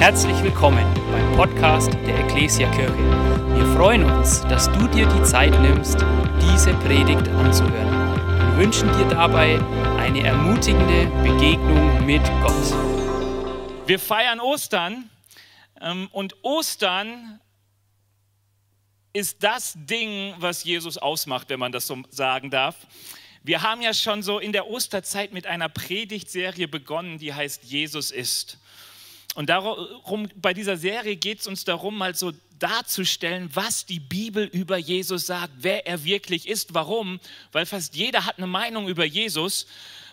Herzlich willkommen beim Podcast der Ecclesia Kirche. Wir freuen uns, dass du dir die Zeit nimmst, diese Predigt anzuhören und wünschen dir dabei eine ermutigende Begegnung mit Gott. Wir feiern Ostern ähm, und Ostern ist das Ding, was Jesus ausmacht, wenn man das so sagen darf. Wir haben ja schon so in der Osterzeit mit einer Predigtserie begonnen, die heißt Jesus ist. Und darum, bei dieser Serie geht es uns darum, mal so darzustellen, was die Bibel über Jesus sagt, wer er wirklich ist. Warum? Weil fast jeder hat eine Meinung über Jesus.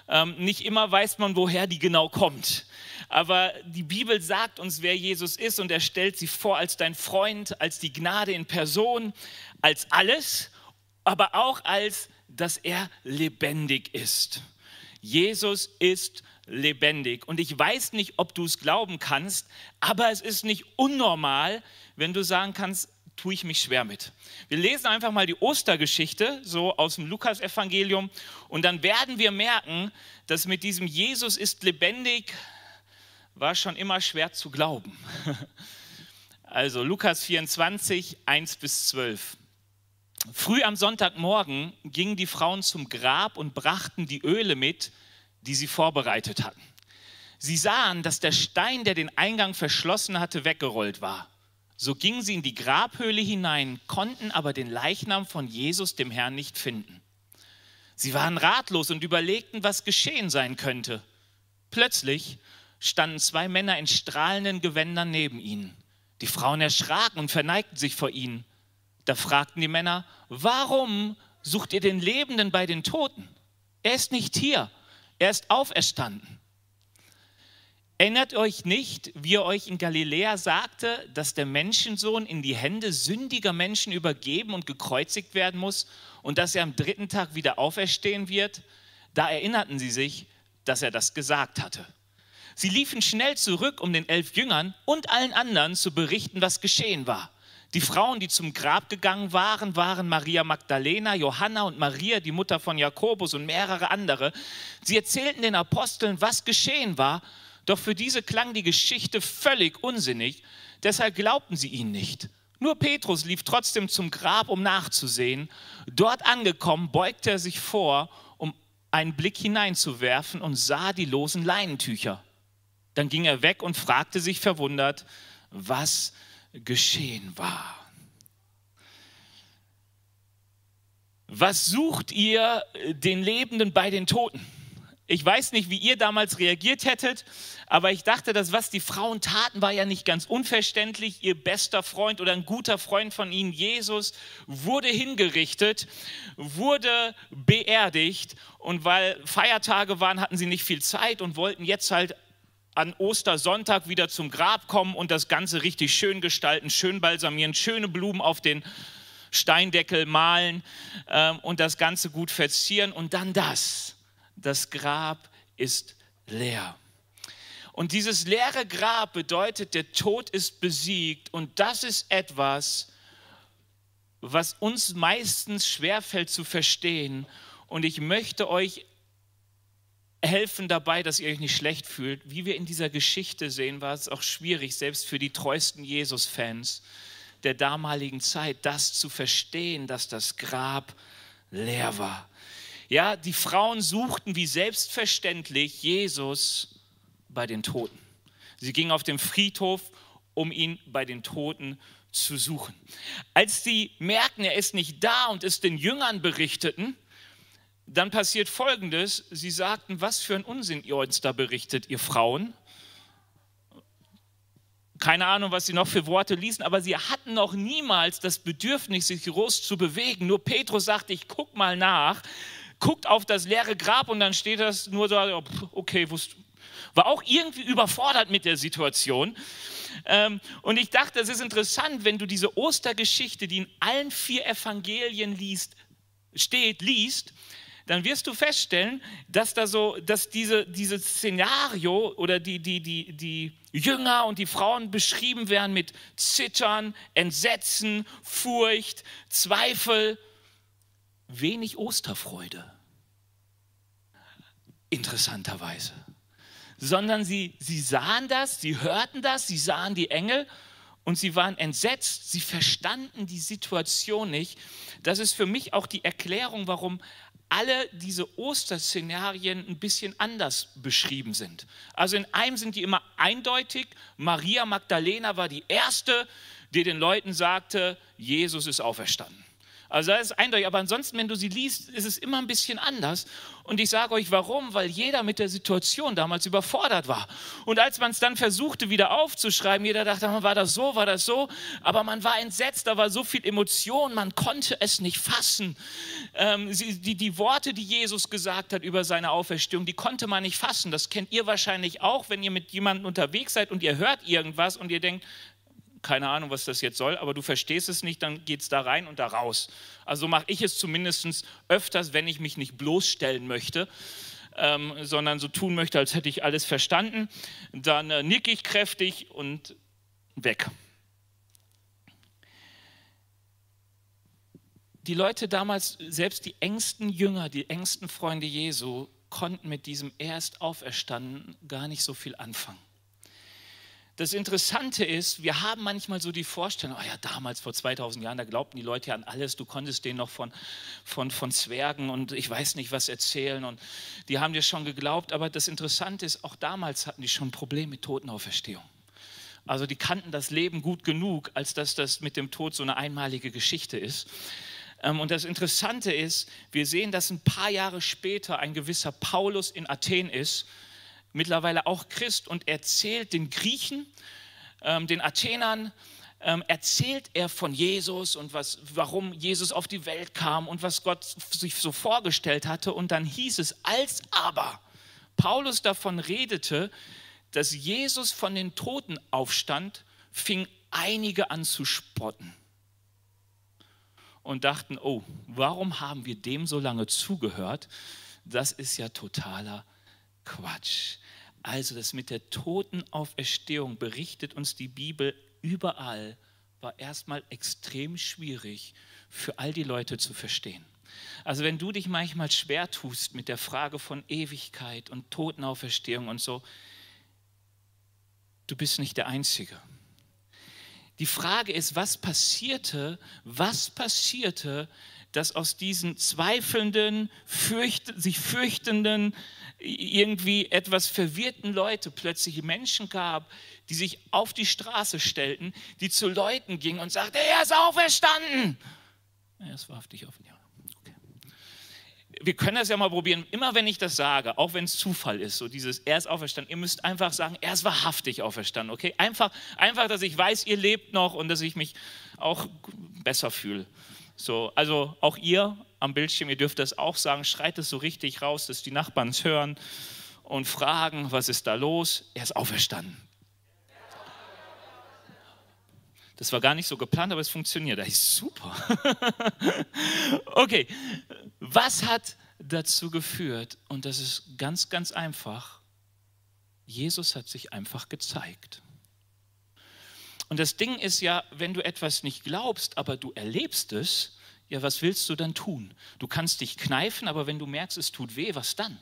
Ähm, nicht immer weiß man, woher die genau kommt. Aber die Bibel sagt uns, wer Jesus ist und er stellt sie vor als dein Freund, als die Gnade in Person, als alles, aber auch als, dass er lebendig ist. Jesus ist lebendig. Und ich weiß nicht, ob du es glauben kannst, aber es ist nicht unnormal, wenn du sagen kannst, tue ich mich schwer mit. Wir lesen einfach mal die Ostergeschichte, so aus dem Lukasevangelium, und dann werden wir merken, dass mit diesem Jesus ist lebendig war schon immer schwer zu glauben. Also Lukas 24, 1 bis 12. Früh am Sonntagmorgen gingen die Frauen zum Grab und brachten die Öle mit, die sie vorbereitet hatten. Sie sahen, dass der Stein, der den Eingang verschlossen hatte, weggerollt war. So gingen sie in die Grabhöhle hinein, konnten aber den Leichnam von Jesus, dem Herrn, nicht finden. Sie waren ratlos und überlegten, was geschehen sein könnte. Plötzlich standen zwei Männer in strahlenden Gewändern neben ihnen. Die Frauen erschraken und verneigten sich vor ihnen. Da fragten die Männer, warum sucht ihr den Lebenden bei den Toten? Er ist nicht hier, er ist auferstanden. Erinnert euch nicht, wie er euch in Galiläa sagte, dass der Menschensohn in die Hände sündiger Menschen übergeben und gekreuzigt werden muss und dass er am dritten Tag wieder auferstehen wird? Da erinnerten sie sich, dass er das gesagt hatte. Sie liefen schnell zurück, um den elf Jüngern und allen anderen zu berichten, was geschehen war. Die Frauen, die zum Grab gegangen waren, waren Maria Magdalena, Johanna und Maria, die Mutter von Jakobus und mehrere andere. Sie erzählten den Aposteln, was geschehen war, doch für diese klang die Geschichte völlig unsinnig, deshalb glaubten sie ihnen nicht. Nur Petrus lief trotzdem zum Grab, um nachzusehen. Dort angekommen, beugte er sich vor, um einen Blick hineinzuwerfen und sah die losen Leinentücher. Dann ging er weg und fragte sich verwundert, was geschehen war. Was sucht ihr den Lebenden bei den Toten? Ich weiß nicht, wie ihr damals reagiert hättet, aber ich dachte, dass was die Frauen taten, war ja nicht ganz unverständlich. Ihr bester Freund oder ein guter Freund von ihnen, Jesus, wurde hingerichtet, wurde beerdigt und weil Feiertage waren, hatten sie nicht viel Zeit und wollten jetzt halt an Ostersonntag wieder zum Grab kommen und das Ganze richtig schön gestalten, schön balsamieren, schöne Blumen auf den Steindeckel malen ähm, und das Ganze gut verzieren. Und dann das, das Grab ist leer. Und dieses leere Grab bedeutet, der Tod ist besiegt. Und das ist etwas, was uns meistens schwerfällt zu verstehen. Und ich möchte euch helfen dabei, dass ihr euch nicht schlecht fühlt. Wie wir in dieser Geschichte sehen, war es auch schwierig, selbst für die treuesten Jesus-Fans der damaligen Zeit, das zu verstehen, dass das Grab leer war. Ja, die Frauen suchten wie selbstverständlich Jesus bei den Toten. Sie gingen auf den Friedhof, um ihn bei den Toten zu suchen. Als sie merken, er ist nicht da und es den Jüngern berichteten, dann passiert Folgendes. Sie sagten, was für ein Unsinn ihr uns da berichtet, ihr Frauen. Keine Ahnung, was sie noch für Worte ließen, aber sie hatten noch niemals das Bedürfnis, sich groß zu bewegen. Nur Petrus sagte, ich guck mal nach, guckt auf das leere Grab und dann steht das nur so, okay, war auch irgendwie überfordert mit der Situation. Ähm, und ich dachte, es ist interessant, wenn du diese Ostergeschichte, die in allen vier Evangelien liest, steht, liest, dann wirst du feststellen, dass da so, dass diese, dieses Szenario oder die, die, die, die Jünger und die Frauen beschrieben werden mit Zittern, Entsetzen, Furcht, Zweifel, wenig Osterfreude. Interessanterweise. sondern sie, sie sahen das, sie hörten das, sie sahen die Engel und sie waren entsetzt, sie verstanden die Situation nicht. Das ist für mich auch die Erklärung, warum alle diese Osterszenarien ein bisschen anders beschrieben sind. Also in einem sind die immer eindeutig. Maria Magdalena war die erste, die den Leuten sagte, Jesus ist auferstanden. Also das ist eindeutig, aber ansonsten, wenn du sie liest, ist es immer ein bisschen anders. Und ich sage euch warum, weil jeder mit der Situation damals überfordert war. Und als man es dann versuchte wieder aufzuschreiben, jeder dachte, war das so, war das so, aber man war entsetzt, da war so viel Emotion, man konnte es nicht fassen. Ähm, die, die Worte, die Jesus gesagt hat über seine Auferstehung, die konnte man nicht fassen. Das kennt ihr wahrscheinlich auch, wenn ihr mit jemandem unterwegs seid und ihr hört irgendwas und ihr denkt, keine Ahnung, was das jetzt soll, aber du verstehst es nicht, dann geht es da rein und da raus. Also mache ich es zumindest öfters, wenn ich mich nicht bloßstellen möchte, ähm, sondern so tun möchte, als hätte ich alles verstanden. Dann äh, nicke ich kräftig und weg. Die Leute damals, selbst die engsten Jünger, die engsten Freunde Jesu, konnten mit diesem erst auferstanden gar nicht so viel anfangen. Das Interessante ist, wir haben manchmal so die Vorstellung, oh ja, damals vor 2000 Jahren, da glaubten die Leute ja an alles, du konntest denen noch von, von, von Zwergen und ich weiß nicht was erzählen und die haben dir schon geglaubt, aber das Interessante ist, auch damals hatten die schon ein Problem mit Totenauferstehung. Also die kannten das Leben gut genug, als dass das mit dem Tod so eine einmalige Geschichte ist. Ähm, und das Interessante ist, wir sehen, dass ein paar Jahre später ein gewisser Paulus in Athen ist, mittlerweile auch Christ und erzählt den Griechen, ähm, den Athenern, ähm, erzählt er von Jesus und was, warum Jesus auf die Welt kam und was Gott sich so vorgestellt hatte. Und dann hieß es, als aber Paulus davon redete, dass Jesus von den Toten aufstand, fing einige an zu spotten und dachten, oh, warum haben wir dem so lange zugehört? Das ist ja totaler Quatsch. Also das mit der Totenauferstehung berichtet uns die Bibel überall, war erstmal extrem schwierig für all die Leute zu verstehen. Also wenn du dich manchmal schwer tust mit der Frage von Ewigkeit und Totenauferstehung und so, du bist nicht der Einzige. Die Frage ist, was passierte, was passierte, dass aus diesen zweifelnden, fürcht, sich fürchtenden, irgendwie etwas verwirrten Leute plötzlich Menschen gab, die sich auf die Straße stellten, die zu Leuten gingen und sagten, er ist auferstanden. Er ist wahrhaftig auf ja. Okay. Wir können das ja mal probieren. Immer wenn ich das sage, auch wenn es Zufall ist, so dieses, er ist auferstanden, ihr müsst einfach sagen, er ist wahrhaftig auferstanden. Okay? Einfach, einfach, dass ich weiß, ihr lebt noch und dass ich mich auch besser fühle. So, also auch ihr am Bildschirm, ihr dürft das auch sagen, schreit es so richtig raus, dass die Nachbarn es hören und fragen, was ist da los? Er ist auferstanden. Das war gar nicht so geplant, aber es funktioniert. Das ist super. okay, was hat dazu geführt? Und das ist ganz, ganz einfach. Jesus hat sich einfach gezeigt. Und das Ding ist ja, wenn du etwas nicht glaubst, aber du erlebst es, ja, was willst du dann tun? Du kannst dich kneifen, aber wenn du merkst, es tut weh, was dann?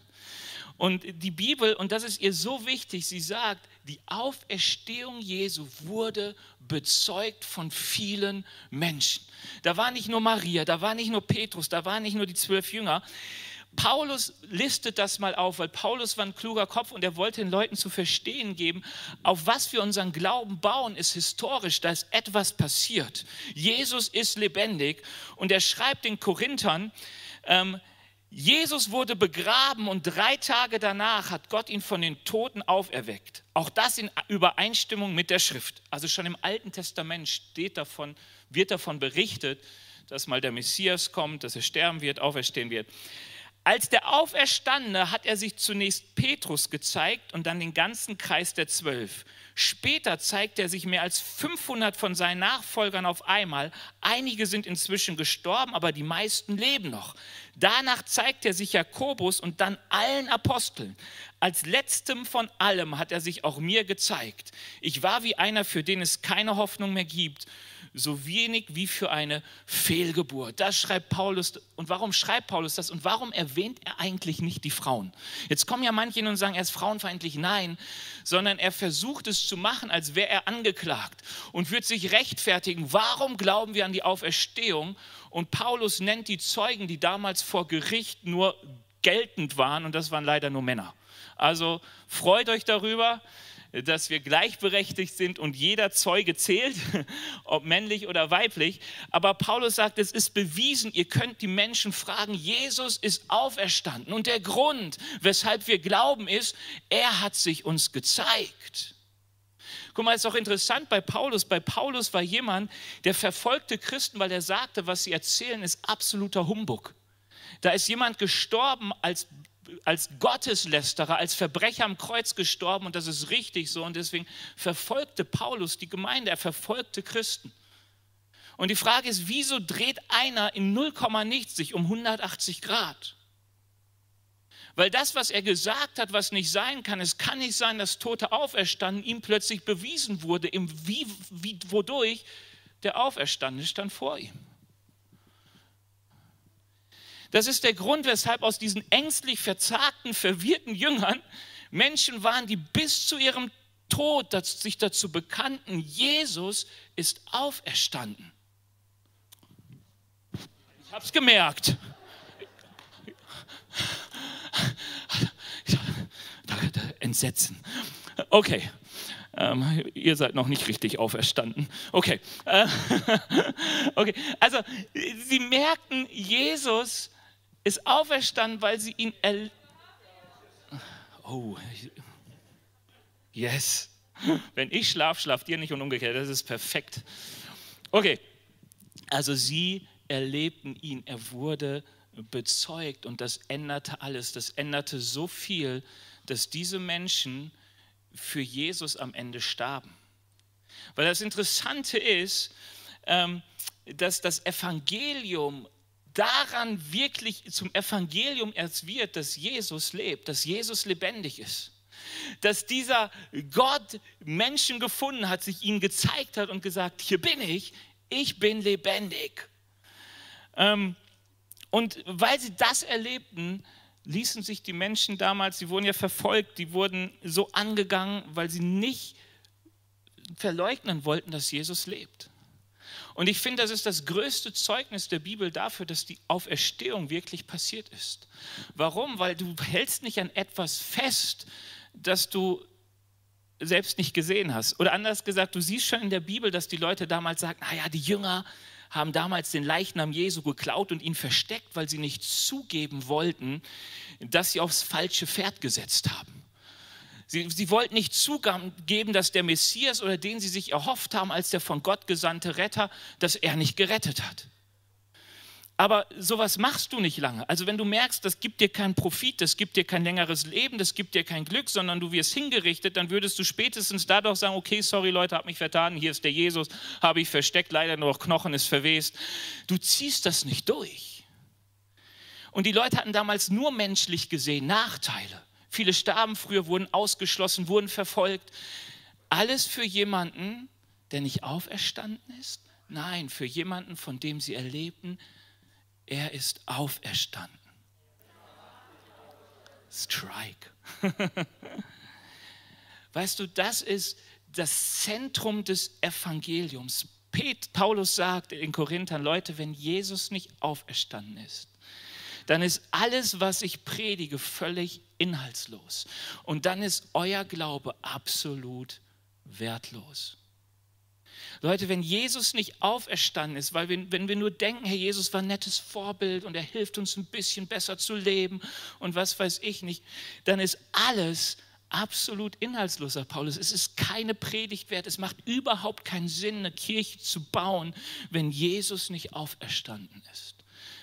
Und die Bibel, und das ist ihr so wichtig, sie sagt, die Auferstehung Jesu wurde bezeugt von vielen Menschen. Da war nicht nur Maria, da war nicht nur Petrus, da waren nicht nur die zwölf Jünger. Paulus listet das mal auf, weil Paulus war ein kluger Kopf und er wollte den Leuten zu verstehen geben, auf was wir unseren Glauben bauen, ist historisch, da ist etwas passiert. Jesus ist lebendig und er schreibt den Korinthern, ähm, Jesus wurde begraben und drei Tage danach hat Gott ihn von den Toten auferweckt. Auch das in Übereinstimmung mit der Schrift. Also schon im Alten Testament steht davon, wird davon berichtet, dass mal der Messias kommt, dass er sterben wird, auferstehen wird. Als der Auferstandene hat er sich zunächst Petrus gezeigt und dann den ganzen Kreis der Zwölf. Später zeigt er sich mehr als 500 von seinen Nachfolgern auf einmal. Einige sind inzwischen gestorben, aber die meisten leben noch. Danach zeigt er sich Jakobus und dann allen Aposteln. Als letztem von allem hat er sich auch mir gezeigt. Ich war wie einer, für den es keine Hoffnung mehr gibt. so wenig wie für eine Fehlgeburt. Das schreibt Paulus. Und warum schreibt Paulus das? Und warum erwähnt er eigentlich nicht die Frauen? Jetzt kommen ja manche und sagen, er ist frauenfeindlich. Nein, sondern er versucht es zu machen, als wäre er angeklagt und wird sich rechtfertigen. Warum glauben wir an die Auferstehung? Und Paulus nennt die Zeugen, die damals vor Gericht nur geltend waren, und das waren leider nur Männer. Also freut euch darüber dass wir gleichberechtigt sind und jeder Zeuge zählt, ob männlich oder weiblich. Aber Paulus sagt, es ist bewiesen, ihr könnt die Menschen fragen, Jesus ist auferstanden. Und der Grund, weshalb wir glauben, ist, er hat sich uns gezeigt. Guck mal, ist auch interessant bei Paulus. Bei Paulus war jemand, der verfolgte Christen, weil er sagte, was sie erzählen, ist absoluter Humbug. Da ist jemand gestorben als als Gotteslästerer, als Verbrecher am Kreuz gestorben und das ist richtig so und deswegen verfolgte Paulus die Gemeinde, er verfolgte Christen. Und die Frage ist, wieso dreht einer in 0, nichts sich um 180 Grad? Weil das, was er gesagt hat, was nicht sein kann, es kann nicht sein, dass Tote auferstanden, ihm plötzlich bewiesen wurde, im wie, wie, wodurch der Auferstandene stand vor ihm. Das ist der Grund, weshalb aus diesen ängstlich verzagten, verwirrten Jüngern Menschen waren, die bis zu ihrem Tod sich dazu bekannten, Jesus ist auferstanden. Ich habe es gemerkt. Entsetzen. Okay, ähm, ihr seid noch nicht richtig auferstanden. Okay. Äh, okay. Also, sie merkten, Jesus ist auferstanden, weil sie ihn er Oh, yes. Wenn ich schlaf, schlaft ihr nicht und umgekehrt. Das ist perfekt. Okay, also sie erlebten ihn. Er wurde bezeugt und das änderte alles. Das änderte so viel, dass diese Menschen für Jesus am Ende starben. Weil das Interessante ist, ähm, dass das Evangelium daran wirklich zum Evangelium erst wird, dass Jesus lebt, dass Jesus lebendig ist. Dass dieser Gott Menschen gefunden hat, sich ihnen gezeigt hat und gesagt, hier bin ich, ich bin lebendig. Ähm, und weil sie das erlebten, ließen sich die Menschen damals, die wurden ja verfolgt, die wurden so angegangen, weil sie nicht verleugnen wollten, dass Jesus lebt. Und ich finde, das ist das größte Zeugnis der Bibel dafür, dass die Auferstehung wirklich passiert ist. Warum? Weil du hältst nicht an etwas fest, das du selbst nicht gesehen hast. Oder anders gesagt, du siehst schon in der Bibel, dass die Leute damals sagen, naja, die Jünger haben damals den Leichnam Jesu geklaut und ihn versteckt, weil sie nicht zugeben wollten, dass sie aufs falsche Pferd gesetzt haben. Sie, sie wollten nicht zugeben, dass der Messias oder den sie sich erhofft haben als der von Gott gesandte Retter, dass er nicht gerettet hat. Aber sowas machst du nicht lange. Also wenn du merkst, das gibt dir keinen Profit, das gibt dir kein längeres Leben, das gibt dir kein Glück, sondern du wirst hingerichtet, dann würdest du spätestens dadurch sagen, okay, sorry Leute, hab mich vertan, hier ist der Jesus, habe ich versteckt, leider nur noch Knochen ist verwest. Du ziehst das nicht durch. Und die Leute hatten damals nur menschlich gesehen Nachteile. Viele starben früher, wurden ausgeschlossen, wurden verfolgt. Alles für jemanden, der nicht auferstanden ist? Nein, für jemanden, von dem sie erlebten, er ist auferstanden. Strike. weißt du, das ist das Zentrum des Evangeliums. Paulus sagt in Korinthern, Leute, wenn Jesus nicht auferstanden ist, dann ist alles, was ich predige, völlig inhaltslos. Und dann ist euer Glaube absolut wertlos. Leute, wenn Jesus nicht auferstanden ist, weil wir, wenn wir nur denken, Herr Jesus war ein nettes Vorbild und er hilft uns ein bisschen besser zu leben und was weiß ich nicht, dann ist alles absolut inhaltslos, Herr Paulus. Es ist keine Predigt wert. Es macht überhaupt keinen Sinn, eine Kirche zu bauen, wenn Jesus nicht auferstanden ist.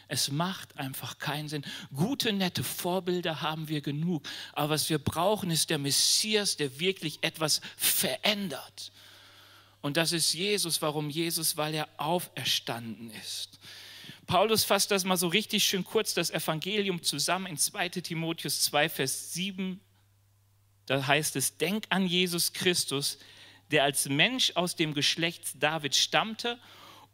Es macht einfach keinen Sinn. Gute, nette Vorbilder haben wir genug. Aber was wir brauchen, ist der Messias, der wirklich etwas verändert. Und das ist Jesus. Warum Jesus? Weil er auferstanden ist. Paulus fasst das mal so richtig schön kurz, das Evangelium zusammen in 2 Timotheus 2, Vers 7. Da heißt es, denk an Jesus Christus, der als Mensch aus dem Geschlecht David stammte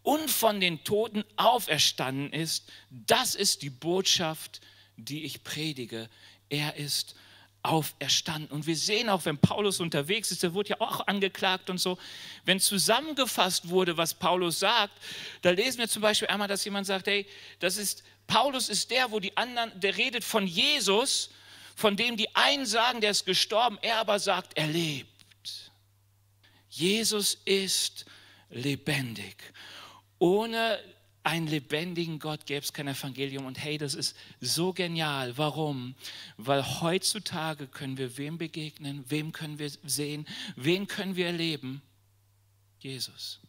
und von den Toten auferstanden ist. Das ist die Botschaft, die ich predige. Er ist auferstanden. Und wir sehen auch, wenn Paulus unterwegs ist, der wurde ja auch angeklagt und so, wenn zusammengefasst wurde, was Paulus sagt, da lesen wir zum Beispiel einmal, dass jemand sagt, hey, das ist, Paulus ist der, wo die anderen, der redet von Jesus, von dem die einen sagen, der ist gestorben, er aber sagt, er lebt. Jesus ist lebendig. Ohne einen lebendigen Gott gäbe es kein Evangelium. Und hey, das ist so genial. Warum? Weil heutzutage können wir wem begegnen, wem können wir sehen, wen können wir erleben? Jesus.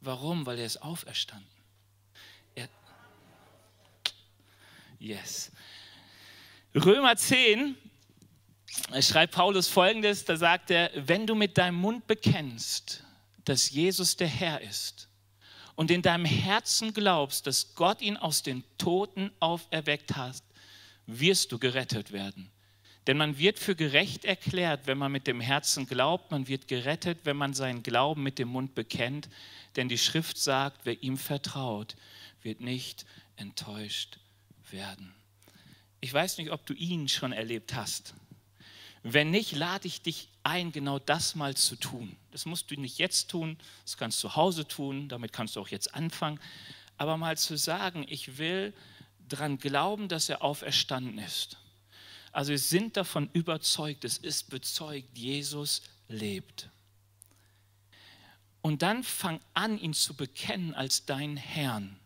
Warum? Weil er ist auferstanden. Er yes. Römer 10 schreibt Paulus folgendes, da sagt er, wenn du mit deinem Mund bekennst, dass Jesus der Herr ist und in deinem Herzen glaubst, dass Gott ihn aus den Toten auferweckt hat, wirst du gerettet werden. Denn man wird für gerecht erklärt, wenn man mit dem Herzen glaubt, man wird gerettet, wenn man seinen Glauben mit dem Mund bekennt. Denn die Schrift sagt, wer ihm vertraut, wird nicht enttäuscht werden. Ich weiß nicht, ob du ihn schon erlebt hast. Wenn nicht, lade ich dich ein, genau das mal zu tun. Das musst du nicht jetzt tun, das kannst du zu Hause tun, damit kannst du auch jetzt anfangen. Aber mal zu sagen, ich will daran glauben, dass er auferstanden ist. Also wir sind davon überzeugt, es ist bezeugt, Jesus lebt. Und dann fang an, ihn zu bekennen als deinen Herrn.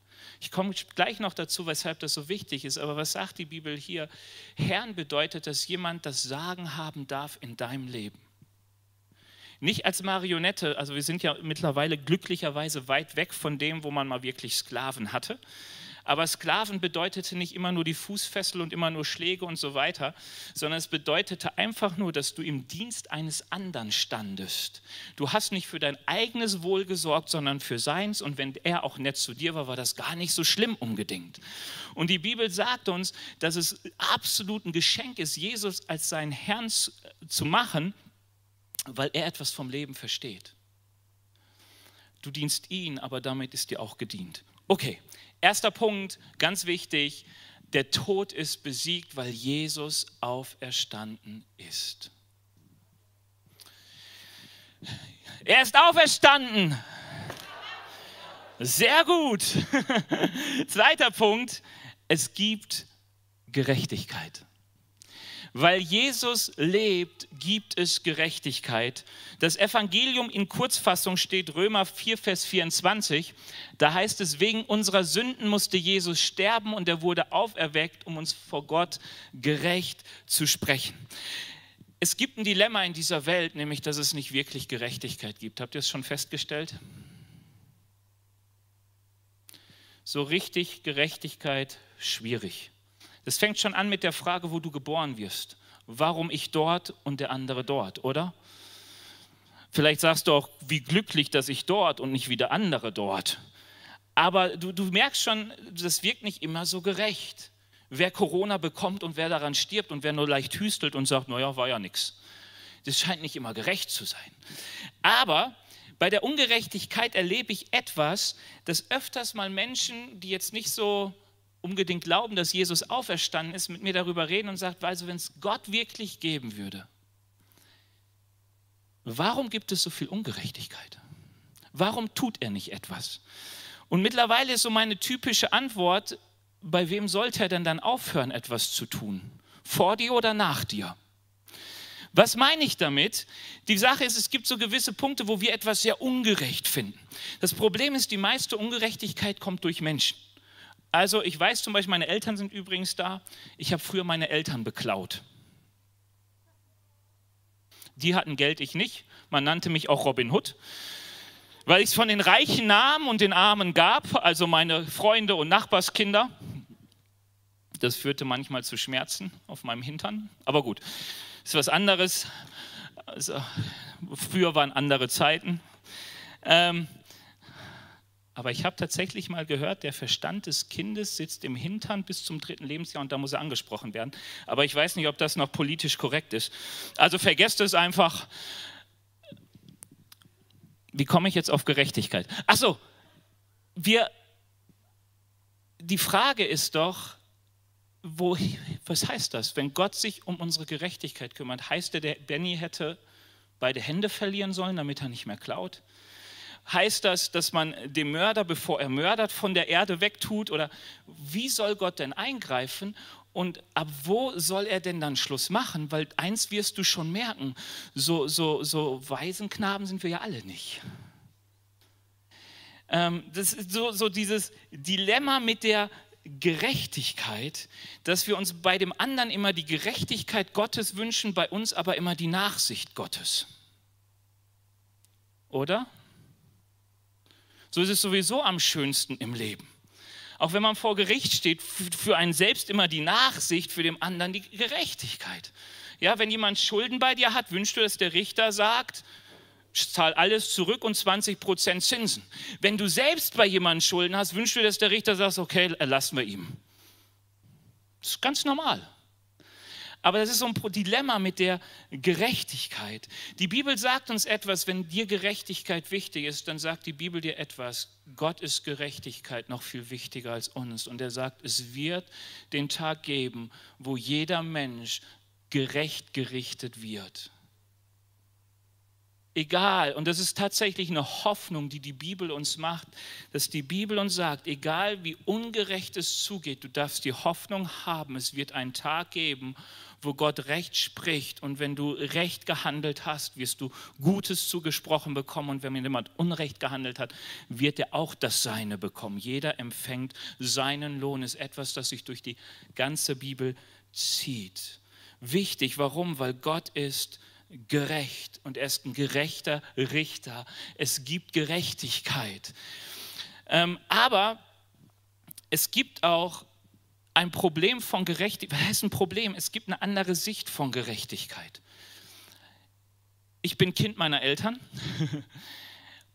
Ich komme gleich noch dazu, weshalb das so wichtig ist. Aber was sagt die Bibel hier? Herrn bedeutet, dass jemand das Sagen haben darf in deinem Leben. Nicht als Marionette, also wir sind ja mittlerweile glücklicherweise weit weg von dem, wo man mal wirklich Sklaven hatte. Aber Sklaven bedeutete nicht immer nur die Fußfessel und immer nur Schläge und so weiter, sondern es bedeutete einfach nur, dass du im Dienst eines anderen standest. Du hast nicht für dein eigenes Wohl gesorgt, sondern für seins. Und wenn er auch nett zu dir war, war das gar nicht so schlimm unbedingt. Und die Bibel sagt uns, dass es absolut ein Geschenk ist, Jesus als seinen Herrn zu machen, weil er etwas vom Leben versteht. Du dienst ihn, aber damit ist dir auch gedient. Okay, Erster Punkt, ganz wichtig, der Tod ist besiegt, weil Jesus auferstanden ist. Er ist auferstanden. Sehr gut. Zweiter Punkt, es gibt Gerechtigkeit. Weil Jesus lebt, gibt es Gerechtigkeit. Das Evangelium in Kurzfassung steht Römer 4, Vers 24. Da heißt es, wegen unserer Sünden musste Jesus sterben und er wurde auferweckt, um uns vor Gott gerecht zu sprechen. Es gibt ein Dilemma in dieser Welt, nämlich dass es nicht wirklich Gerechtigkeit gibt. Habt ihr es schon festgestellt? So richtig Gerechtigkeit schwierig. Das fängt schon an mit der Frage, wo du geboren wirst. Warum ich dort und der andere dort, oder? Vielleicht sagst du auch, wie glücklich, dass ich dort und nicht wie der andere dort. Aber du, du merkst schon, das wirkt nicht immer so gerecht. Wer Corona bekommt und wer daran stirbt und wer nur leicht hüstelt und sagt, naja, war ja nichts. Das scheint nicht immer gerecht zu sein. Aber bei der Ungerechtigkeit erlebe ich etwas, dass öfters mal Menschen, die jetzt nicht so unbedingt glauben, dass Jesus auferstanden ist, mit mir darüber reden und sagt, also wenn es Gott wirklich geben würde, warum gibt es so viel Ungerechtigkeit? Warum tut er nicht etwas? Und mittlerweile ist so meine typische Antwort, bei wem sollte er denn dann aufhören, etwas zu tun? Vor dir oder nach dir? Was meine ich damit? Die Sache ist, es gibt so gewisse Punkte, wo wir etwas sehr ungerecht finden. Das Problem ist, die meiste Ungerechtigkeit kommt durch Menschen. Also ich weiß zum Beispiel, meine Eltern sind übrigens da. Ich habe früher meine Eltern beklaut. Die hatten Geld, ich nicht. Man nannte mich auch Robin Hood, weil ich es von den Reichen nahm und den Armen gab, also meine Freunde und Nachbarskinder. Das führte manchmal zu Schmerzen auf meinem Hintern, aber gut, ist was anderes. Also, früher waren andere Zeiten. Ähm, aber ich habe tatsächlich mal gehört, der Verstand des Kindes sitzt im Hintern bis zum dritten Lebensjahr und da muss er angesprochen werden. Aber ich weiß nicht, ob das noch politisch korrekt ist. Also vergesst es einfach. wie komme ich jetzt auf Gerechtigkeit? Achso, wir, die Frage ist doch, wo, was heißt das? Wenn Gott sich um unsere Gerechtigkeit kümmert, heißt der, der Benny hätte beide Hände verlieren sollen, damit er nicht mehr klaut? Heißt das, dass man den Mörder, bevor er mördert, von der Erde wegtut? Oder wie soll Gott denn eingreifen? Und ab wo soll er denn dann Schluss machen? Weil eins wirst du schon merken, so, so, so Waisenknaben sind wir ja alle nicht. Ähm, das ist so, so dieses Dilemma mit der Gerechtigkeit, dass wir uns bei dem anderen immer die Gerechtigkeit Gottes wünschen, bei uns aber immer die Nachsicht Gottes. Oder? So ist es sowieso am schönsten im Leben. Auch wenn man vor Gericht steht, für einen selbst immer die Nachsicht, für den anderen die Gerechtigkeit. Ja, wenn jemand Schulden bei dir hat, wünschst du, dass der Richter sagt, zahl alles zurück und 20 Prozent Zinsen. Wenn du selbst bei jemandem Schulden hast, wünschst du, dass der Richter sagt, okay, erlassen wir ihm. Das ist ganz normal. Aber das ist so ein Dilemma mit der Gerechtigkeit. Die Bibel sagt uns etwas, wenn dir Gerechtigkeit wichtig ist, dann sagt die Bibel dir etwas. Gott ist Gerechtigkeit noch viel wichtiger als uns. Und er sagt, es wird den Tag geben, wo jeder Mensch gerecht gerichtet wird egal, und das ist tatsächlich eine Hoffnung, die die Bibel uns macht, dass die Bibel uns sagt, egal wie ungerecht es zugeht, du darfst die Hoffnung haben, es wird einen Tag geben, wo Gott Recht spricht und wenn du Recht gehandelt hast, wirst du Gutes zugesprochen bekommen und wenn jemand Unrecht gehandelt hat, wird er auch das Seine bekommen. Jeder empfängt seinen Lohn, ist etwas, das sich durch die ganze Bibel zieht. Wichtig, warum? Weil Gott ist gerecht und er ist ein gerechter Richter. Es gibt Gerechtigkeit. Ähm, aber es gibt auch ein Problem von Gerechtigkeit. Was ist ein Problem? Es gibt eine andere Sicht von Gerechtigkeit. Ich bin Kind meiner Eltern.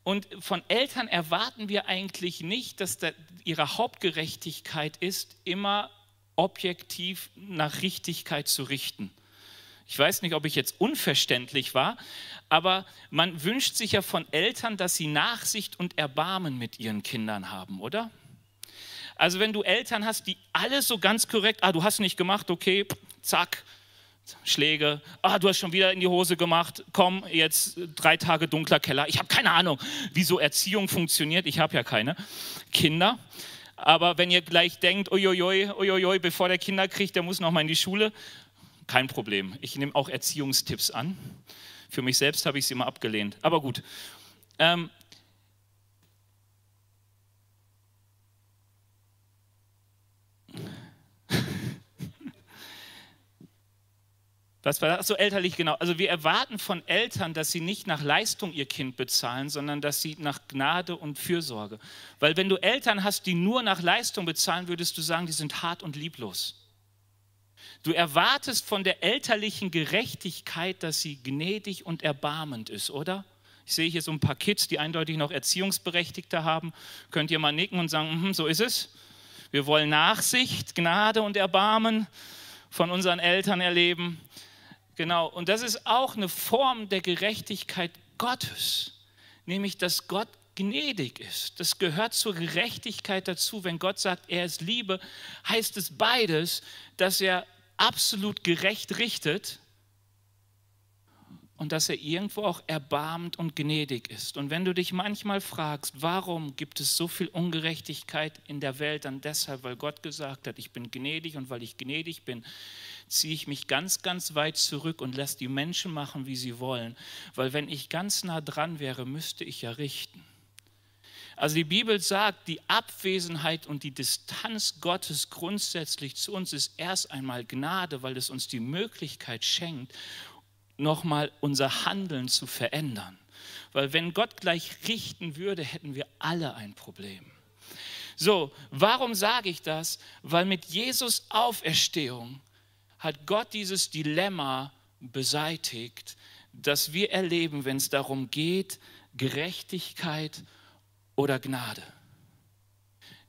Und von Eltern erwarten wir eigentlich nicht, dass da ihre Hauptgerechtigkeit ist, immer objektiv nach Richtigkeit zu richten. Ich weiß nicht, ob ich jetzt unverständlich war, aber man wünscht sich ja von Eltern, dass sie Nachsicht und Erbarmen mit ihren Kindern haben, oder? Also wenn du Eltern hast, die alles so ganz korrekt, ah, du hast nicht gemacht, okay, zack, Schläge, ah, du hast schon wieder in die Hose gemacht, komm, jetzt drei Tage dunkler Keller. Ich habe keine Ahnung, wie so Erziehung funktioniert, ich habe ja keine Kinder. Aber wenn ihr gleich denkt, uiuiui, uiuiui, bevor der Kinder kriegt, der muss noch mal in die Schule, kein Problem. Ich nehme auch Erziehungstipps an. Für mich selbst habe ich sie immer abgelehnt. Aber gut. Ähm, Was war das? So elterlich, genau. Also wir erwarten von Eltern, dass sie nicht nach Leistung ihr Kind bezahlen, sondern dass sie nach Gnade und Fürsorge. Weil wenn du Eltern hast, die nur nach Leistung bezahlen, würdest du sagen, die sind hart und lieblos. Du erwartest von der elterlichen Gerechtigkeit, dass sie gnädig und erbarmend ist, oder? Ich sehe hier so ein paar Kids, die eindeutig noch Erziehungsberechtigte haben. Könnt ihr mal nicken und sagen, mm, so ist es. Wir wollen Nachsicht, Gnade und Erbarmen von unseren Eltern erleben. Genau, und das ist auch eine Form der Gerechtigkeit Gottes, nämlich dass Gott gnädig ist. Das gehört zur Gerechtigkeit dazu. Wenn Gott sagt, er ist Liebe, heißt es beides, dass er absolut gerecht richtet und dass er irgendwo auch erbarmend und gnädig ist. Und wenn du dich manchmal fragst, warum gibt es so viel Ungerechtigkeit in der Welt, dann deshalb, weil Gott gesagt hat, ich bin gnädig und weil ich gnädig bin, ziehe ich mich ganz, ganz weit zurück und lasse die Menschen machen, wie sie wollen. Weil wenn ich ganz nah dran wäre, müsste ich ja richten. Also die Bibel sagt, die Abwesenheit und die Distanz Gottes grundsätzlich zu uns ist erst einmal Gnade, weil es uns die Möglichkeit schenkt, nochmal unser Handeln zu verändern. Weil wenn Gott gleich richten würde, hätten wir alle ein Problem. So, warum sage ich das? Weil mit Jesus Auferstehung hat Gott dieses Dilemma beseitigt, das wir erleben, wenn es darum geht, Gerechtigkeit oder Gnade.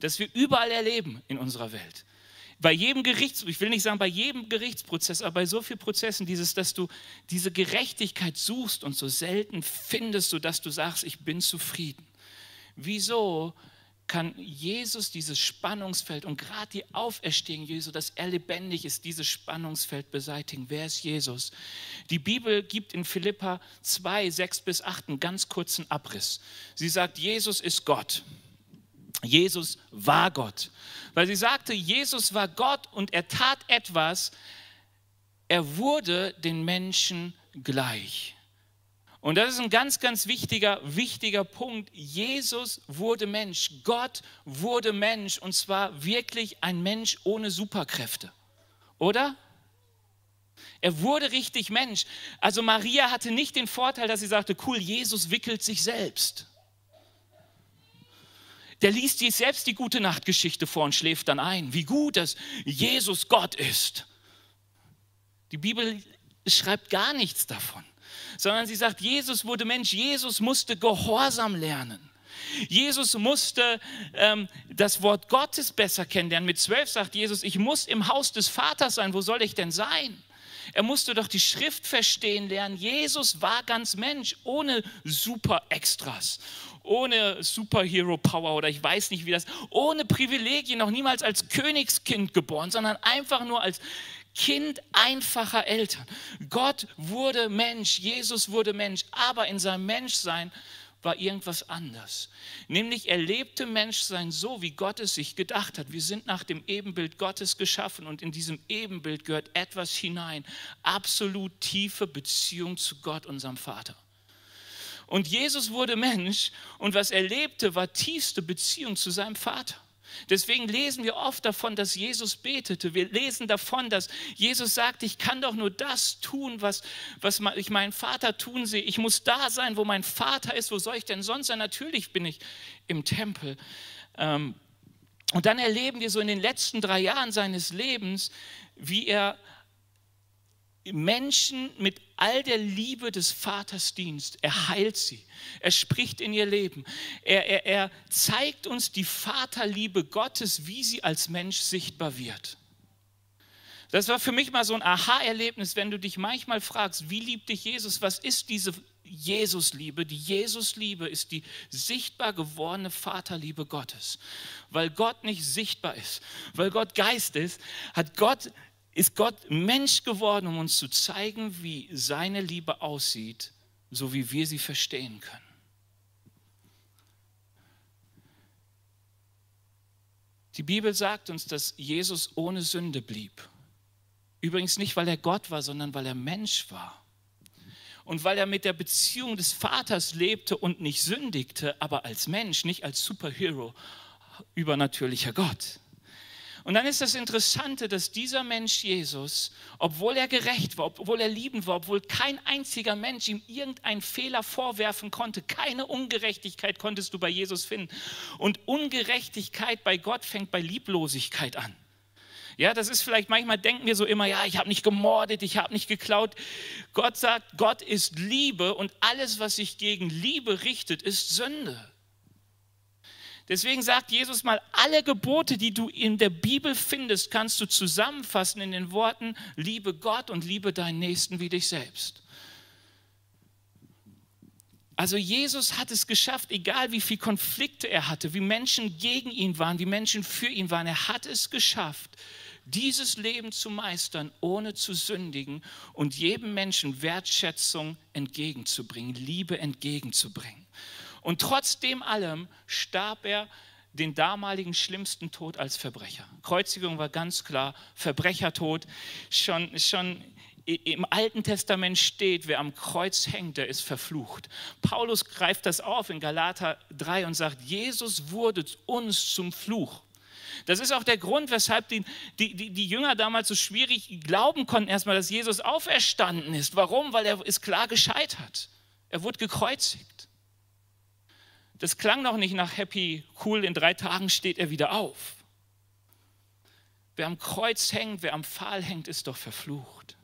Das wir überall erleben in unserer Welt. bei jedem Gerichts, ich will nicht sagen bei jedem Gerichtsprozess, aber bei so vielen Prozessen, dieses, dass du diese Gerechtigkeit suchst und so selten findest, sodass du sagst, ich bin zufrieden. Wieso kann Jesus dieses Spannungsfeld und gerade die Auferstehung Jesu, dass er lebendig ist, dieses Spannungsfeld beseitigen. Wer ist Jesus? Die Bibel gibt in Philippa 2, 6 bis 8 einen ganz kurzen Abriss. Sie sagt, Jesus ist Gott. Jesus war Gott. Weil sie sagte, Jesus war Gott und er tat etwas, er wurde den Menschen gleich. Und das ist ein ganz, ganz wichtiger, wichtiger Punkt. Jesus wurde Mensch. Gott wurde Mensch. Und zwar wirklich ein Mensch ohne Superkräfte. Oder? Er wurde richtig Mensch. Also Maria hatte nicht den Vorteil, dass sie sagte, cool, Jesus wickelt sich selbst. Der liest sich selbst die gute Nachtgeschichte vor und schläft dann ein. Wie gut, dass Jesus Gott ist. Die Bibel schreibt gar nichts davon sondern sie sagt, Jesus wurde Mensch, Jesus musste Gehorsam lernen. Jesus musste ähm, das Wort Gottes besser kennenlernen. Mit zwölf sagt Jesus, ich muss im Haus des Vaters sein. Wo soll ich denn sein? Er musste doch die Schrift verstehen lernen. Jesus war ganz Mensch, ohne Super-Extras, ohne Superhero-Power oder ich weiß nicht wie das, ohne Privilegien, noch niemals als Königskind geboren, sondern einfach nur als Kind einfacher Eltern. Gott wurde Mensch, Jesus wurde Mensch, aber in seinem Menschsein war irgendwas anders. Nämlich er lebte Menschsein so, wie Gott es sich gedacht hat. Wir sind nach dem Ebenbild Gottes geschaffen und in diesem Ebenbild gehört etwas hinein. Absolut tiefe Beziehung zu Gott, unserem Vater. Und Jesus wurde Mensch und was er lebte, war tiefste Beziehung zu seinem Vater. Deswegen lesen wir oft davon, dass Jesus betete. Wir lesen davon, dass Jesus sagt, ich kann doch nur das tun, was, was ich meinen Vater tun sehe. Ich muss da sein, wo mein Vater ist. Wo soll ich denn sonst sein? Natürlich bin ich im Tempel. Ähm, und dann erleben wir so in den letzten drei Jahren seines Lebens, wie er Menschen mit all der Liebe des Vaters dienst. Er heilt sie. Er spricht in ihr Leben. Er, er, er zeigt uns die Vaterliebe Gottes, wie sie als Mensch sichtbar wird. Das war für mich mal so ein Aha-Erlebnis, wenn du dich manchmal fragst, wie liebt dich Jesus? Was ist diese Jesusliebe? Die Jesusliebe ist die sichtbar gewordene Vaterliebe Gottes. Weil Gott nicht sichtbar ist, weil Gott Geist ist, hat Gott ist Gott Mensch geworden, um uns zu zeigen, wie seine Liebe aussieht, so wie wir sie verstehen können. Die Bibel sagt uns, dass Jesus ohne Sünde blieb. Übrigens nicht, weil er Gott war, sondern weil er Mensch war. Und weil er mit der Beziehung des Vaters lebte und nicht sündigte, aber als Mensch, nicht als Superhero, übernatürlicher Gott. Und dann ist das Interessante, dass dieser Mensch Jesus, obwohl er gerecht war, obwohl er liebend war, obwohl kein einziger Mensch ihm irgendeinen Fehler vorwerfen konnte, keine Ungerechtigkeit konntest du bei Jesus finden. Und Ungerechtigkeit bei Gott fängt bei Lieblosigkeit an. Ja, das ist vielleicht manchmal denken wir so immer, ja, ich habe nicht gemordet, ich habe nicht geklaut. Gott sagt, Gott ist Liebe und alles, was sich gegen Liebe richtet, ist Sünde. Deswegen sagt Jesus mal, alle Gebote, die du in der Bibel findest, kannst du zusammenfassen in den Worten, liebe Gott und liebe deinen Nächsten wie dich selbst. Also Jesus hat es geschafft, egal wie viele Konflikte er hatte, wie Menschen gegen ihn waren, wie Menschen für ihn waren, er hat es geschafft, dieses Leben zu meistern, ohne zu sündigen und jedem Menschen Wertschätzung entgegenzubringen, Liebe entgegenzubringen. Und trotzdem allem starb er den damaligen schlimmsten Tod als Verbrecher. Kreuzigung war ganz klar Verbrechertod. Schon, schon im Alten Testament steht, wer am Kreuz hängt, der ist verflucht. Paulus greift das auf in Galater 3 und sagt, Jesus wurde uns zum Fluch. Das ist auch der Grund, weshalb die, die, die, die Jünger damals so schwierig glauben konnten, erstmal, dass Jesus auferstanden ist. Warum? Weil er ist klar gescheitert. Er wurde gekreuzigt. Das klang noch nicht nach happy, cool, in drei Tagen steht er wieder auf. Wer am Kreuz hängt, wer am Pfahl hängt, ist doch verflucht.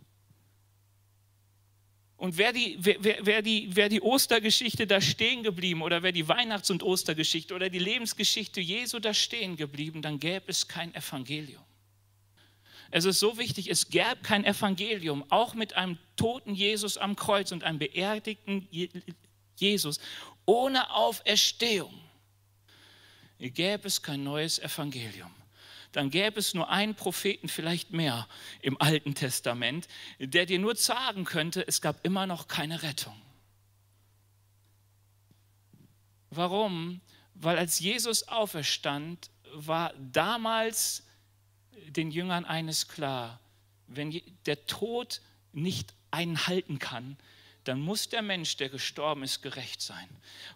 Und wer die, wer, wer, die, wer die Ostergeschichte da stehen geblieben oder wer die Weihnachts- und Ostergeschichte oder die Lebensgeschichte Jesu da stehen geblieben, dann gäbe es kein Evangelium. Es ist so wichtig, es gäbe kein Evangelium, auch mit einem toten Jesus am Kreuz und einem beerdigten Jesus, ohne Auferstehung gäbe es kein neues Evangelium. Dann gäbe es nur einen Propheten, vielleicht mehr im Alten Testament, der dir nur sagen könnte, es gab immer noch keine Rettung. Warum? Weil als Jesus auferstand, war damals den Jüngern eines klar, wenn der Tod nicht einen halten kann, dann muss der Mensch, der gestorben ist, gerecht sein.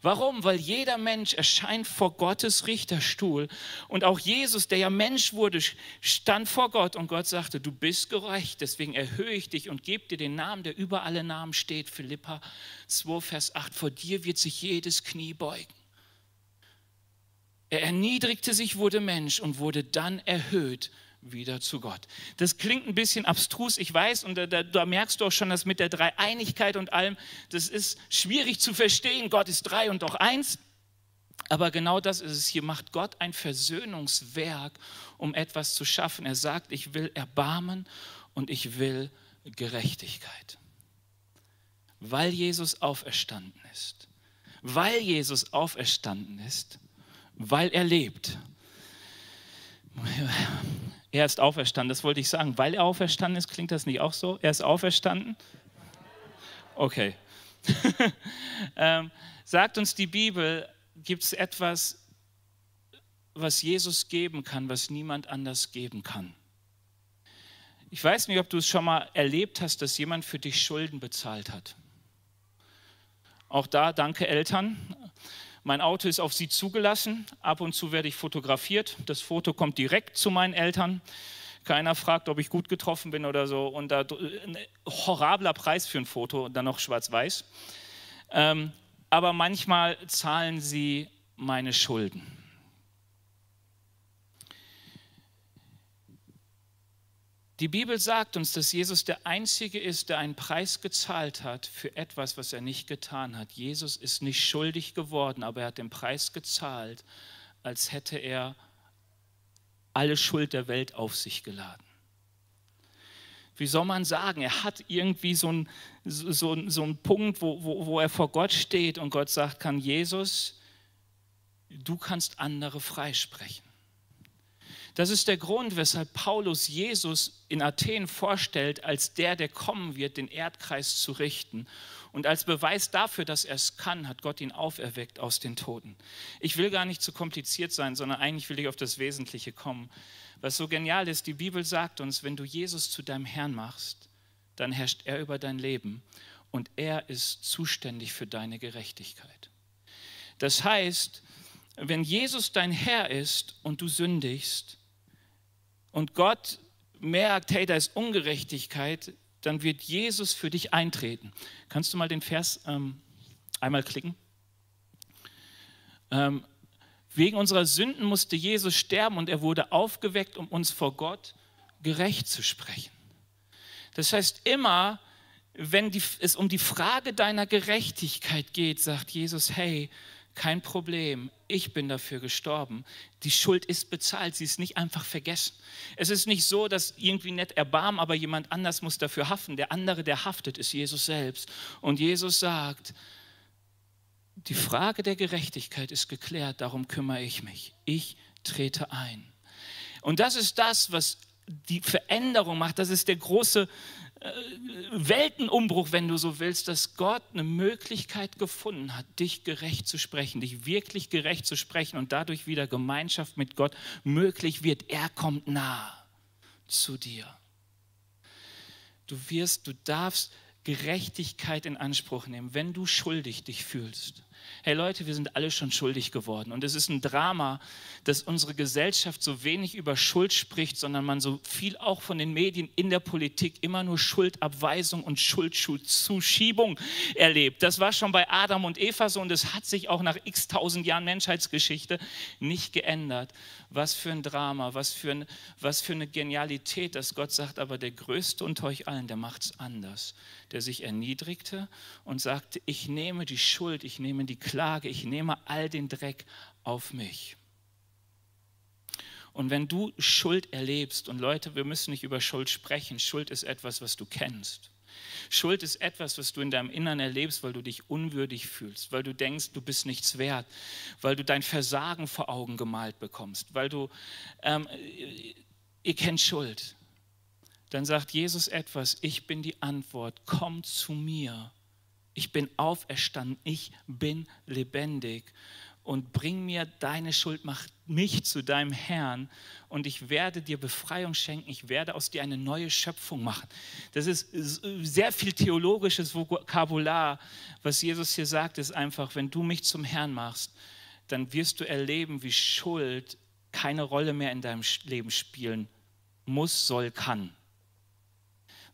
Warum? Weil jeder Mensch erscheint vor Gottes Richterstuhl und auch Jesus, der ja Mensch wurde, stand vor Gott und Gott sagte, du bist gerecht, deswegen erhöhe ich dich und gebe dir den Namen, der über alle Namen steht. Philippa 2, Vers 8, vor dir wird sich jedes Knie beugen. Er erniedrigte sich, wurde Mensch und wurde dann erhöht wieder zu Gott. Das klingt ein bisschen abstrus, ich weiß, und da, da, da, merkst du auch schon, dass mit der Dreieinigkeit und allem, das ist schwierig zu verstehen. Gott ist drei und doch eins. Aber genau das ist es. Hier macht Gott ein Versöhnungswerk, um etwas zu schaffen. Er sagt, ich will Erbarmen und ich will Gerechtigkeit. Weil Jesus auferstanden ist. Weil Jesus auferstanden ist. Weil er lebt er ist auferstanden, das wollte ich sagen. Weil er auferstanden ist, klingt das nicht auch so? Er ist auferstanden? Okay. ähm, sagt uns die Bibel, gibt es etwas, was Jesus geben kann, was niemand anders geben kann? Ich weiß nicht, ob du es schon mal erlebt hast, dass jemand für dich Schulden bezahlt hat. Auch da danke Eltern. Mein Auto ist auf sie zugelassen. Ab und zu werde ich fotografiert. Das Foto kommt direkt zu meinen Eltern. Keiner fragt, ob ich gut getroffen bin oder so. Und da ein horrabler Preis für ein Foto und dann noch schwarz-weiß. Ähm, aber manchmal zahlen sie meine Schulden. Die Bibel sagt uns, dass Jesus der Einzige ist, der einen Preis gezahlt hat für etwas, was er nicht getan hat. Jesus ist nicht schuldig geworden, aber er hat den Preis gezahlt, als hätte er alle Schuld der Welt auf sich geladen. Wie soll man sagen, er hat irgendwie so einen so, so Punkt, wo, wo, wo er vor Gott steht und Gott sagt, kann Jesus, du kannst andere freisprechen. Das ist der Grund, weshalb Paulus Jesus in Athen vorstellt, als der, der kommen wird, den Erdkreis zu richten. Und als Beweis dafür, dass er es kann, hat Gott ihn auferweckt aus den Toten. Ich will gar nicht zu kompliziert sein, sondern eigentlich will ich auf das Wesentliche kommen. Was so genial ist, die Bibel sagt uns, wenn du Jesus zu deinem Herrn machst, dann herrscht er über dein Leben und er ist zuständig für deine Gerechtigkeit. Das heißt, wenn Jesus dein Herr ist und du sündigst, und Gott merkt, hey, da ist Ungerechtigkeit, dann wird Jesus für dich eintreten. Kannst du mal den Vers ähm, einmal klicken? Ähm, wegen unserer Sünden musste Jesus sterben und er wurde aufgeweckt, um uns vor Gott gerecht zu sprechen. Das heißt, immer, wenn die, es um die Frage deiner Gerechtigkeit geht, sagt Jesus, hey, kein Problem, ich bin dafür gestorben. Die Schuld ist bezahlt, sie ist nicht einfach vergessen. Es ist nicht so, dass irgendwie nett erbarmen, aber jemand anders muss dafür haften. Der andere, der haftet, ist Jesus selbst. Und Jesus sagt, die Frage der Gerechtigkeit ist geklärt, darum kümmere ich mich. Ich trete ein. Und das ist das, was die Veränderung macht. Das ist der große Weltenumbruch, wenn du so willst, dass Gott eine Möglichkeit gefunden hat, dich gerecht zu sprechen, dich wirklich gerecht zu sprechen und dadurch wieder Gemeinschaft mit Gott möglich wird. Er kommt nah zu dir. Du wirst, du darfst Gerechtigkeit in Anspruch nehmen, wenn du schuldig dich fühlst hey Leute, wir sind alle schon schuldig geworden. Und es ist ein Drama, dass unsere Gesellschaft so wenig über Schuld spricht, sondern man so viel auch von den Medien in der Politik immer nur Schuldabweisung und Schuldzuschiebung erlebt. Das war schon bei Adam und Eva so und das hat sich auch nach x tausend Jahren Menschheitsgeschichte nicht geändert. Was für ein Drama, was für, ein, was für eine Genialität, dass Gott sagt, aber der Größte unter euch allen, der macht es anders. Der sich erniedrigte und sagte, ich nehme die Schuld, ich nehme die Klage, ich nehme all den Dreck auf mich. Und wenn du Schuld erlebst, und Leute, wir müssen nicht über Schuld sprechen, Schuld ist etwas, was du kennst. Schuld ist etwas, was du in deinem Innern erlebst, weil du dich unwürdig fühlst, weil du denkst, du bist nichts wert, weil du dein Versagen vor Augen gemalt bekommst, weil du, ähm, ihr kennt Schuld. Dann sagt Jesus etwas, ich bin die Antwort, komm zu mir. Ich bin auferstanden, ich bin lebendig und bring mir deine Schuld, mach mich zu deinem Herrn und ich werde dir Befreiung schenken, ich werde aus dir eine neue Schöpfung machen. Das ist sehr viel theologisches Vokabular, was Jesus hier sagt, ist einfach, wenn du mich zum Herrn machst, dann wirst du erleben, wie Schuld keine Rolle mehr in deinem Leben spielen muss, soll, kann.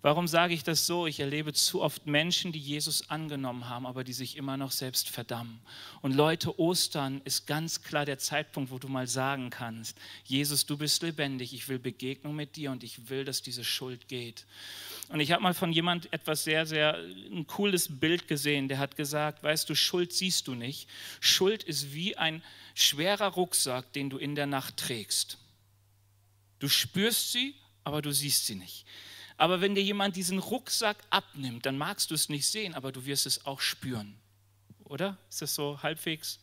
Warum sage ich das so? Ich erlebe zu oft Menschen, die Jesus angenommen haben, aber die sich immer noch selbst verdammen. Und Leute, Ostern ist ganz klar der Zeitpunkt, wo du mal sagen kannst, Jesus, du bist lebendig, ich will Begegnung mit dir und ich will, dass diese Schuld geht. Und ich habe mal von jemand etwas sehr, sehr, ein cooles Bild gesehen, der hat gesagt, weißt du, Schuld siehst du nicht. Schuld ist wie ein schwerer Rucksack, den du in der Nacht trägst. Du spürst sie, aber du siehst sie nicht. Aber wenn dir jemand diesen Rucksack abnimmt, dann magst du es nicht sehen, aber du wirst es auch spüren. Oder? Ist das so halbwegs?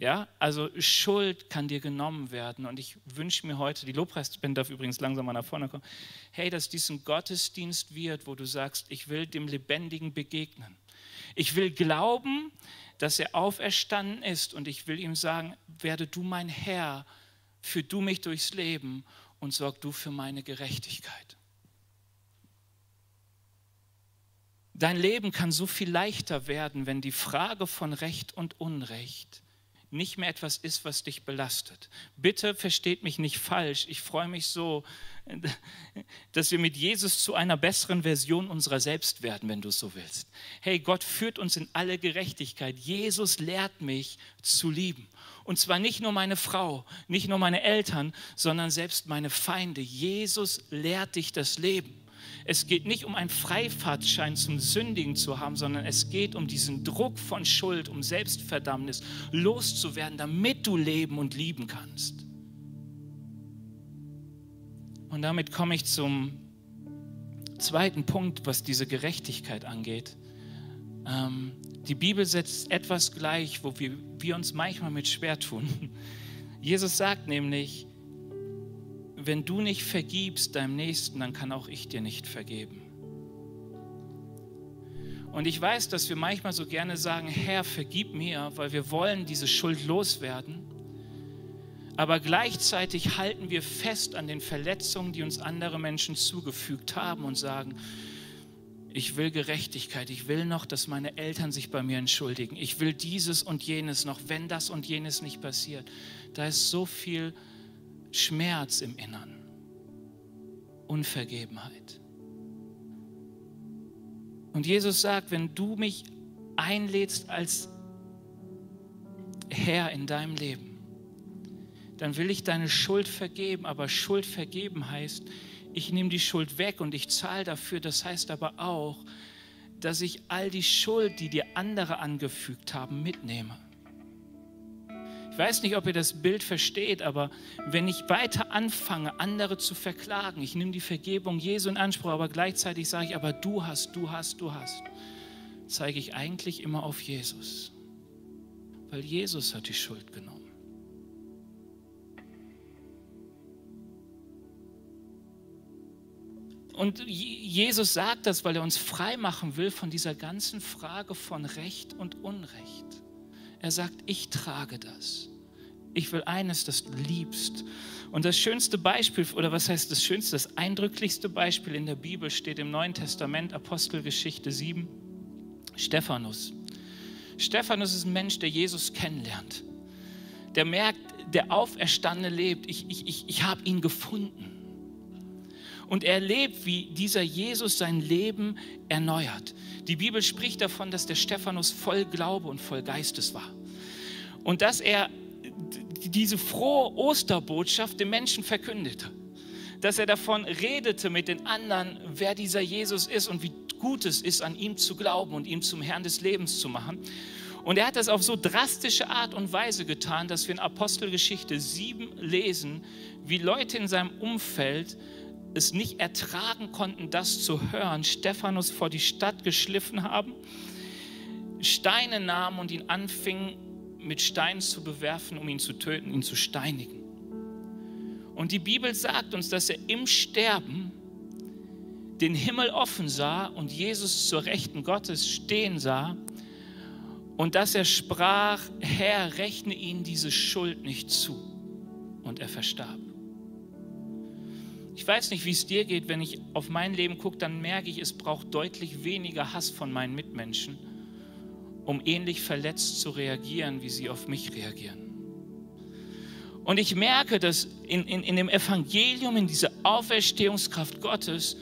Ja, also Schuld kann dir genommen werden. Und ich wünsche mir heute, die Lobpreisband darf übrigens langsam mal nach vorne kommen, hey, dass dies ein Gottesdienst wird, wo du sagst, ich will dem Lebendigen begegnen. Ich will glauben, dass er auferstanden ist und ich will ihm sagen, werde du mein Herr, führ du mich durchs Leben und sorg du für meine Gerechtigkeit. Dein Leben kann so viel leichter werden, wenn die Frage von Recht und Unrecht nicht mehr etwas ist, was dich belastet. Bitte versteht mich nicht falsch. Ich freue mich so, dass wir mit Jesus zu einer besseren Version unserer selbst werden, wenn du es so willst. Hey, Gott führt uns in alle Gerechtigkeit. Jesus lehrt mich zu lieben. Und zwar nicht nur meine Frau, nicht nur meine Eltern, sondern selbst meine Feinde. Jesus lehrt dich das Leben. Es geht nicht um einen Freifahrtschein zum Sündigen zu haben, sondern es geht um diesen Druck von Schuld, um Selbstverdammnis loszuwerden, damit du leben und lieben kannst. Und damit komme ich zum zweiten Punkt, was diese Gerechtigkeit angeht. Ähm, die Bibel setzt etwas gleich, wo wir, wir uns manchmal mit schwer tun. Jesus sagt nämlich, wenn du nicht vergibst deinem Nächsten, dann kann auch ich dir nicht vergeben. Und ich weiß, dass wir manchmal so gerne sagen, Herr, vergib mir, weil wir wollen diese Schuld loswerden. Aber gleichzeitig halten wir fest an den Verletzungen, die uns andere Menschen zugefügt haben und sagen, ich will Gerechtigkeit, ich will noch, dass meine Eltern sich bei mir entschuldigen. Ich will dieses und jenes noch, wenn das und jenes nicht passiert. Da ist so viel Schmerz im Innern, Unvergebenheit. Und Jesus sagt, wenn du mich einlädst als Herr in deinem Leben, dann will ich deine Schuld vergeben. Aber Schuld vergeben heißt, ich nehme die Schuld weg und ich zahle dafür. Das heißt aber auch, dass ich all die Schuld, die dir andere angefügt haben, mitnehme. Weiß nicht, ob ihr das Bild versteht, aber wenn ich weiter anfange, andere zu verklagen, ich nehme die Vergebung Jesu in Anspruch, aber gleichzeitig sage ich, aber du hast, du hast, du hast, zeige ich eigentlich immer auf Jesus. Weil Jesus hat die Schuld genommen. Und Jesus sagt das, weil er uns frei machen will von dieser ganzen Frage von Recht und Unrecht. Er sagt, ich trage das. Ich will eines, das du liebst. Und das schönste Beispiel, oder was heißt das schönste, das eindrücklichste Beispiel in der Bibel steht im Neuen Testament, Apostelgeschichte 7, Stephanus. Stephanus ist ein Mensch, der Jesus kennenlernt. Der merkt, der Auferstandene lebt. Ich, ich, ich, ich habe ihn gefunden. Und er erlebt, wie dieser Jesus sein Leben erneuert. Die Bibel spricht davon, dass der Stephanus voll Glaube und voll Geistes war. Und dass er diese frohe Osterbotschaft den Menschen verkündete. Dass er davon redete mit den anderen, wer dieser Jesus ist und wie gut es ist, an ihm zu glauben und ihn zum Herrn des Lebens zu machen. Und er hat das auf so drastische Art und Weise getan, dass wir in Apostelgeschichte 7 lesen, wie Leute in seinem Umfeld es nicht ertragen konnten, das zu hören, Stephanus vor die Stadt geschliffen haben, Steine nahmen und ihn anfingen mit Steinen zu bewerfen, um ihn zu töten, ihn zu steinigen. Und die Bibel sagt uns, dass er im Sterben den Himmel offen sah und Jesus zur Rechten Gottes stehen sah und dass er sprach, Herr, rechne ihnen diese Schuld nicht zu. Und er verstarb. Ich weiß nicht, wie es dir geht, wenn ich auf mein Leben gucke, dann merke ich, es braucht deutlich weniger Hass von meinen Mitmenschen, um ähnlich verletzt zu reagieren, wie sie auf mich reagieren. Und ich merke, dass in, in, in dem Evangelium, in dieser Auferstehungskraft Gottes,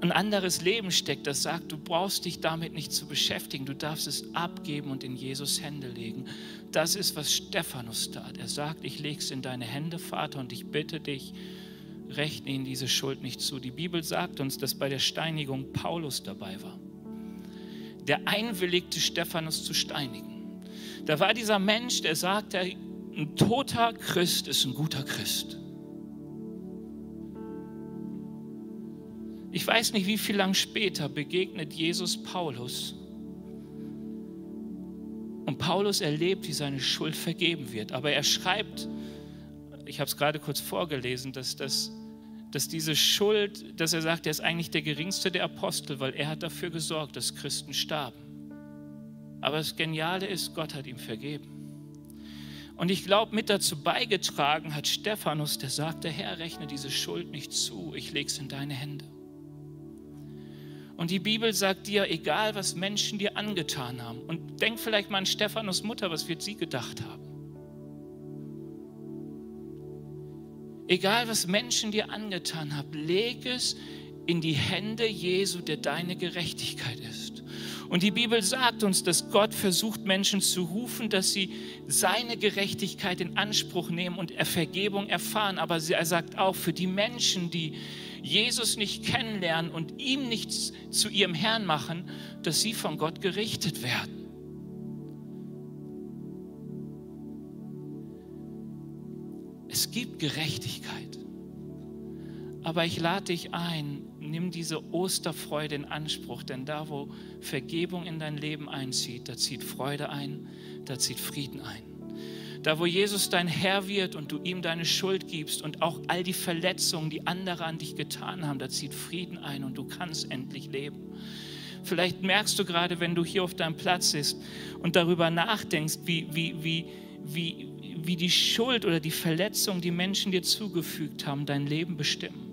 ein anderes Leben steckt, das sagt, du brauchst dich damit nicht zu beschäftigen, du darfst es abgeben und in Jesus Hände legen. Das ist, was Stephanus tat. Er sagt, ich lege es in deine Hände, Vater, und ich bitte dich, rechne ihnen diese Schuld nicht zu. Die Bibel sagt uns, dass bei der Steinigung Paulus dabei war, der einwilligte, Stephanus zu steinigen. Da war dieser Mensch, der sagte, ein toter Christ ist ein guter Christ. Ich weiß nicht, wie viel lang später begegnet Jesus Paulus. Und Paulus erlebt, wie seine Schuld vergeben wird. Aber er schreibt, ich habe es gerade kurz vorgelesen, dass, dass, dass diese Schuld, dass er sagt, er ist eigentlich der geringste der Apostel, weil er hat dafür gesorgt, dass Christen starben. Aber das Geniale ist, Gott hat ihm vergeben. Und ich glaube, mit dazu beigetragen hat Stephanus, der sagte, Herr, rechne diese Schuld nicht zu, ich lege es in deine Hände. Und die Bibel sagt dir, egal was Menschen dir angetan haben, und denk vielleicht mal an Stephanus Mutter, was wird sie gedacht haben? Egal was Menschen dir angetan haben, leg es in die Hände Jesu, der deine Gerechtigkeit ist. Und die Bibel sagt uns, dass Gott versucht, Menschen zu rufen, dass sie seine Gerechtigkeit in Anspruch nehmen und Vergebung erfahren. Aber er sagt auch, für die Menschen, die Jesus nicht kennenlernen und ihm nichts zu ihrem Herrn machen, dass sie von Gott gerichtet werden. Es gibt Gerechtigkeit. Aber ich lade dich ein, nimm diese Osterfreude in Anspruch, denn da, wo Vergebung in dein Leben einzieht, da zieht Freude ein, da zieht Frieden ein. Da, wo Jesus dein Herr wird und du ihm deine Schuld gibst und auch all die Verletzungen, die andere an dich getan haben, da zieht Frieden ein und du kannst endlich leben. Vielleicht merkst du gerade, wenn du hier auf deinem Platz bist und darüber nachdenkst, wie, wie, wie, wie, wie die Schuld oder die Verletzung, die Menschen dir zugefügt haben, dein Leben bestimmen.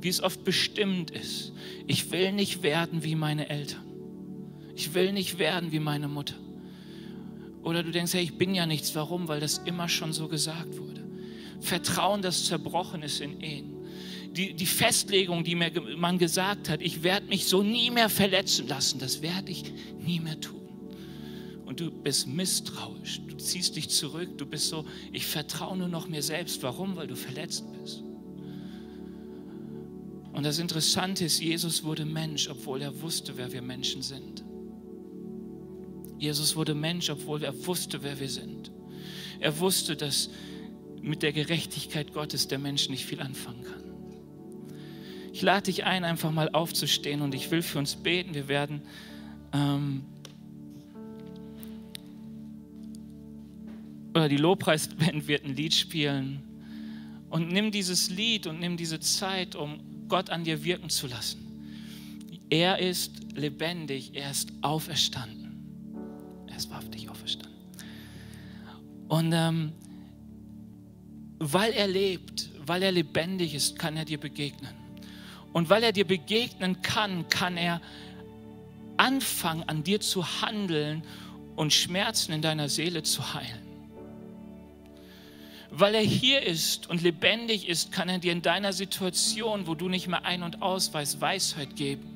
Wie es oft bestimmt ist. Ich will nicht werden wie meine Eltern. Ich will nicht werden wie meine Mutter. Oder du denkst, hey, ich bin ja nichts. Warum? Weil das immer schon so gesagt wurde. Vertrauen, das zerbrochen ist in Ehen. Die, die Festlegung, die mir man gesagt hat, ich werde mich so nie mehr verletzen lassen, das werde ich nie mehr tun. Und du bist misstrauisch, du ziehst dich zurück, du bist so, ich vertraue nur noch mir selbst. Warum? Weil du verletzt bist. Und das Interessante ist, Jesus wurde Mensch, obwohl er wusste, wer wir Menschen sind. Jesus wurde Mensch, obwohl er wusste, wer wir sind. Er wusste, dass mit der Gerechtigkeit Gottes der Mensch nicht viel anfangen kann. Ich lade dich ein, einfach mal aufzustehen und ich will für uns beten. Wir werden ähm, oder die Lobpreisband wird ein Lied spielen. Und nimm dieses Lied und nimm diese Zeit, um Gott an dir wirken zu lassen. Er ist lebendig, er ist auferstanden ist wahrhaftig auferstanden. Und ähm, weil er lebt, weil er lebendig ist, kann er dir begegnen. Und weil er dir begegnen kann, kann er anfangen, an dir zu handeln und Schmerzen in deiner Seele zu heilen. Weil er hier ist und lebendig ist, kann er dir in deiner Situation, wo du nicht mehr ein- und ausweist, Weisheit geben.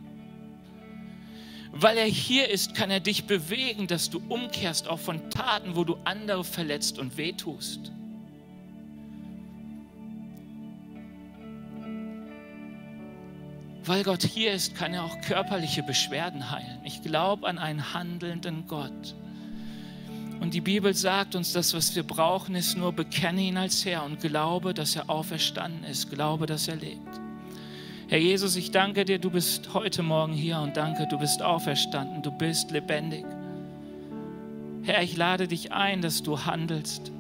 Weil er hier ist, kann er dich bewegen, dass du umkehrst, auch von Taten, wo du andere verletzt und wehtust. Weil Gott hier ist, kann er auch körperliche Beschwerden heilen. Ich glaube an einen handelnden Gott. Und die Bibel sagt uns, das, was wir brauchen, ist nur bekenne ihn als Herr und glaube, dass er auferstanden ist, glaube, dass er lebt. Herr Jesus, ich danke dir, du bist heute Morgen hier und danke, du bist auferstanden, du bist lebendig. Herr, ich lade dich ein, dass du handelst.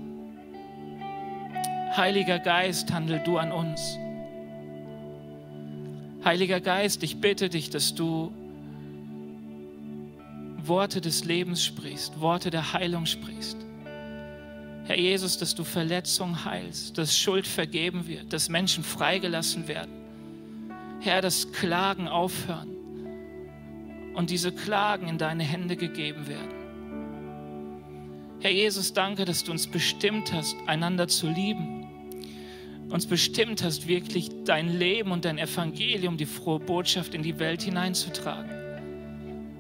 Heiliger Geist, handel du an uns. Heiliger Geist, ich bitte dich, dass du Worte des Lebens sprichst, Worte der Heilung sprichst. Herr Jesus, dass du Verletzungen heilst, dass Schuld vergeben wird, dass Menschen freigelassen werden. Herr, dass Klagen aufhören und diese Klagen in deine Hände gegeben werden. Herr Jesus, danke, dass du uns bestimmt hast, einander zu lieben uns bestimmt hast, wirklich dein Leben und dein Evangelium, die frohe Botschaft in die Welt hineinzutragen.